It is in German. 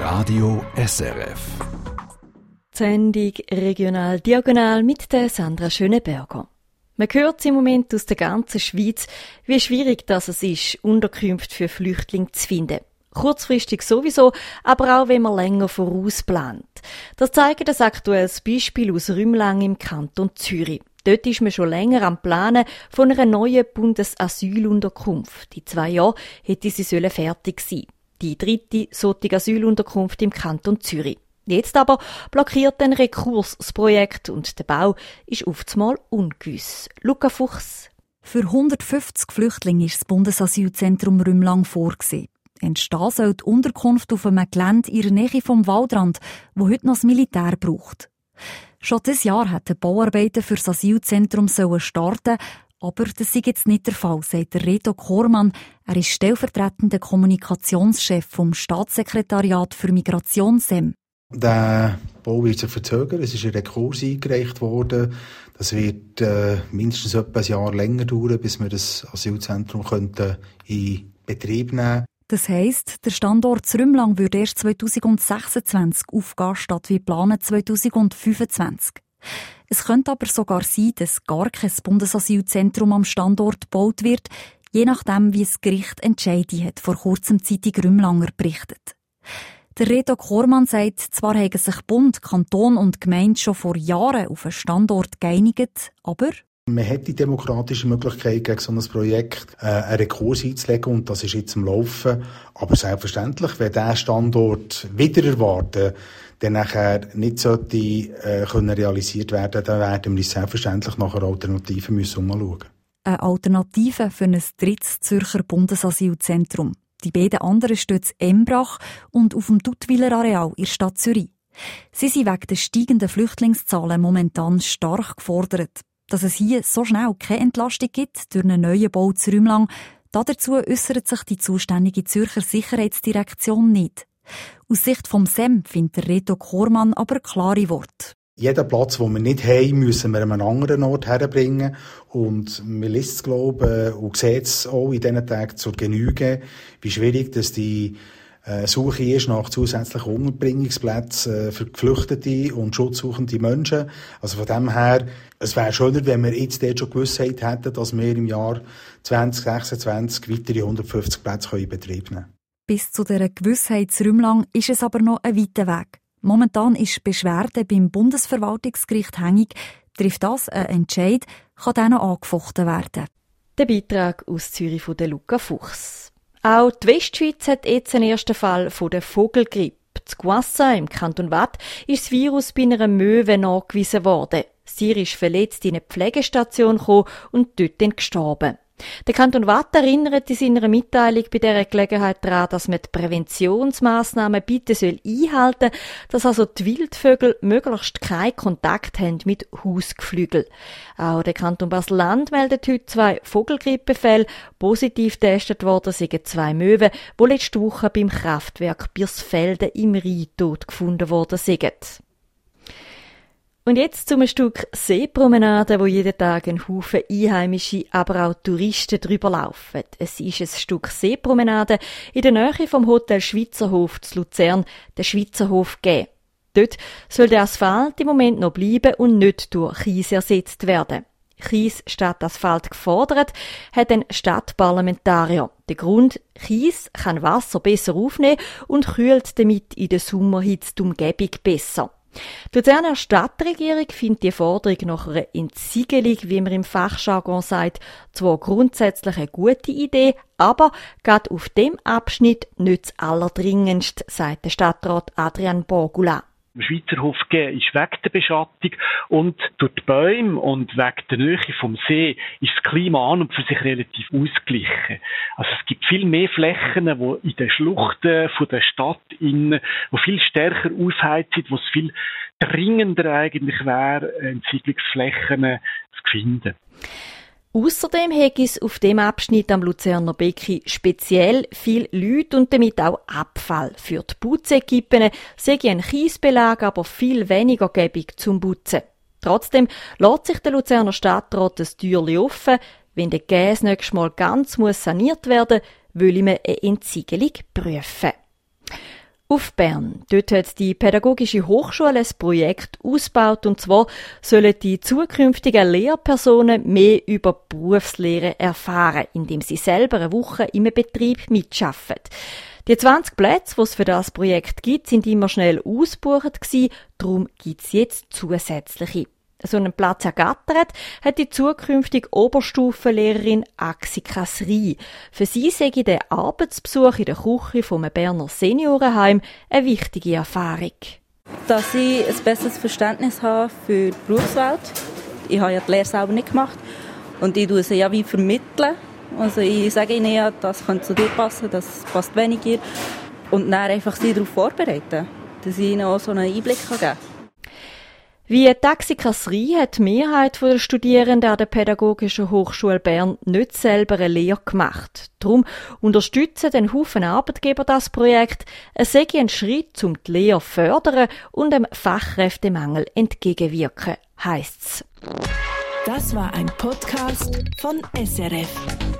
Radio SRF. Sendung Regional Diagonal mit der Sandra Schöneberger. Man hört im Moment aus der ganzen Schweiz, wie schwierig das es ist, Unterkünfte für Flüchtlinge zu finden. Kurzfristig sowieso, aber auch wenn man länger vorausplant. Das zeigt das aktuelles Beispiel aus Rümlang im Kanton Zürich. Dort ist man schon länger am Planen von einer neuen Bundesasylunterkunft. In zwei Jahren hätte sie fertig sein Die dritte solche Asylunterkunft im Kanton Zürich. Jetzt aber blockiert ein Rekurs das Projekt und der Bau ist oftmals ungewiss. Luca Fuchs. Für 150 Flüchtlinge ist das Bundesasylzentrum Rümlang vorgesehen. Entstehen soll die Unterkunft auf einem Gelände in der Nähe vom Waldrand, wo heute noch das Militär braucht. Schon dieses Jahr hat der Bauarbeiten für das Asylzentrum starten aber das ist jetzt nicht der Fall, sagt der Reto Kormann. Er ist stellvertretender Kommunikationschef vom Staatssekretariat für Migration SEM. Der Bau wird sich verzögern. Es ist ein Rekurs eingereicht worden. Das wird äh, mindestens etwa ein Jahr länger dauern, bis wir das Asylzentrum in Betrieb nehmen könnten. Das heisst, der Standort Zrümlang würde erst 2026 aufgehen, statt wie geplant 2025. Es könnte aber sogar sein, dass gar kein Bundesasylzentrum am Standort gebaut wird, je nachdem, wie das Gericht entscheiden hat, vor kurzem Zeitung Rümlanger berichtet. Der Reto Kormann sagt, zwar haben sich Bund, Kanton und Gemeinde schon vor Jahren auf einen Standort geeinigt, aber man hat die demokratische Möglichkeit, gegen so ein Projekt äh, einen Rekurs einzulegen und das ist jetzt im Laufen. Aber selbstverständlich, wenn dieser Standort wieder erwarten, dann nachher nicht sollte äh, können realisiert werden, dann werden wir selbstverständlich nach einer Alternative müssen umschauen. Eine Alternative für ein drittes Zürcher Bundesasylzentrum. Die beiden anderen stehen in Embrach und auf dem Duttwiler Areal in der Stadt Zürich. Sie sind wegen der steigenden Flüchtlingszahlen momentan stark gefordert dass es hier so schnell keine Entlastung gibt durch einen neuen Bau zu Räumlang, dazu äußert sich die zuständige Zürcher Sicherheitsdirektion nicht. Aus Sicht vom SEM findet Reto Kormann aber klare Worte. Jeden Platz, den wir nicht haben, müssen wir an einen anderen Ort herbringen. Und man liest es, glaube ich, und sieht es auch in diesen Tagen zur Genüge, wie schwierig dass die Suche ist nach zusätzlichen Unterbringungsplätzen äh, für Geflüchtete und schutzsuchende Menschen. Also von dem her, es wäre schöner, wenn wir jetzt dort schon Gewissheit hätten, dass wir im Jahr 2026 weitere 150 Plätze in Betrieb nehmen können. Bis zu dieser Gewissheitsräumlang ist es aber noch ein weiter Weg. Momentan ist die Beschwerde beim Bundesverwaltungsgericht hängig. Trifft das einen Entscheid, kann dann noch angefochten werden. Der Beitrag aus Zürich von der Luca Fuchs. Auch die Westschweiz hat jetzt einen ersten Fall von der Vogelgrippe. Zu Guassa im Kanton Watt ist das Virus bei einer Möwe nachgewiesen worden. Sie ist verletzt in eine Pflegestation gekommen und dort gestorben. Der Kanton Watt erinnert in seiner Mitteilung bei dieser Gelegenheit daran, dass man die Präventionsmaßnahmen bitte soll einhalten soll, dass also die Wildvögel möglichst keinen Kontakt haben mit Hausgeflügel. Auch der Kanton Basel-Land meldet heute zwei Vogelgrippefälle. Positiv getestet worden sind zwei Möwen, die letzte Woche beim Kraftwerk Biersfelden im Rhein tot gefunden worden sind. Und jetzt zum Stück Seepromenade, wo jeden Tag ein Haufen Einheimische, aber auch Touristen drüber laufen. Es ist ein Stück Seepromenade in der Nähe vom Hotel Schweizerhof zu Luzern, der Schweizerhof geben. Dort soll der Asphalt im Moment noch bleiben und nicht durch Kies ersetzt werden. Kies statt Asphalt gefordert, hat ein Stadtparlamentarier. Der Grund, Kies kann Wasser besser aufnehmen und kühlt damit in der Sommerhitze die Umgebung besser. Die Luzerner Stadtregierung findet die Forderung nach einer Entsiegelung, wie man im Fachjargon sagt, zwar grundsätzlich eine gute Idee, aber gerade auf dem Abschnitt nicht das allerdringendst, sagt der Stadtrat Adrian Borgula. Schweizer Hof geben, ist wegen der Beschattung und durch die Bäume und wegen der Nähe vom See ist das Klima an und für sich relativ ausgeglichen. Also es gibt viel mehr Flächen, wo in den Schluchten von der Stadt in, wo viel stärker aufheizt sind, wo es viel dringender eigentlich wäre, Entsiedlungsflächen zu finden. Außerdem hätte es auf dem Abschnitt am Luzerner Becken speziell viel Leute und damit auch Abfall. Für die Putzekippen sei ein Kiesbelag aber viel weniger gäbig zum Putzen. Trotzdem lässt sich der Luzerner Stadtrat das Türli offen. Wenn der Gas nächstes Mal ganz muss saniert werden, will ich mir eine Entsiegelung prüfen. Auf Bern. Dort hat die Pädagogische Hochschule ein Projekt ausgebaut und zwar sollen die zukünftigen Lehrpersonen mehr über Berufslehre erfahren, indem sie selber eine Woche im Betrieb mitschaffen. Die 20 Plätze, die es für das Projekt gibt, sind immer schnell ausgebucht gewesen, darum gibt es jetzt zusätzliche so einen Platz ergattert, hat die zukünftige Oberstufenlehrerin Axi Kasri. Für sie sei der Arbeitsbesuch in der Küche vom Berner Seniorenheim eine wichtige Erfahrung. Dass ich ein besseres Verständnis habe für die Berufswelt. Ich habe ja die Lehre selber nicht gemacht. Und ich tue sie ja wie vermitteln. Also ich sage ihnen ja, das könnte zu dir passen, das passt weniger. Und dann einfach sie darauf vorbereiten, dass ich ihnen auch so einen Einblick geben kann. Wie die Taxikasserie hat die Mehrheit der Studierenden an der Pädagogischen Hochschule Bern nicht selber eine Lehre gemacht. Darum unterstützen den Haufen Arbeitgeber das Projekt. Es sei ein Schritt, um die Lehre fördern und dem Fachkräftemangel entgegenwirken, heisst's. Das war ein Podcast von SRF.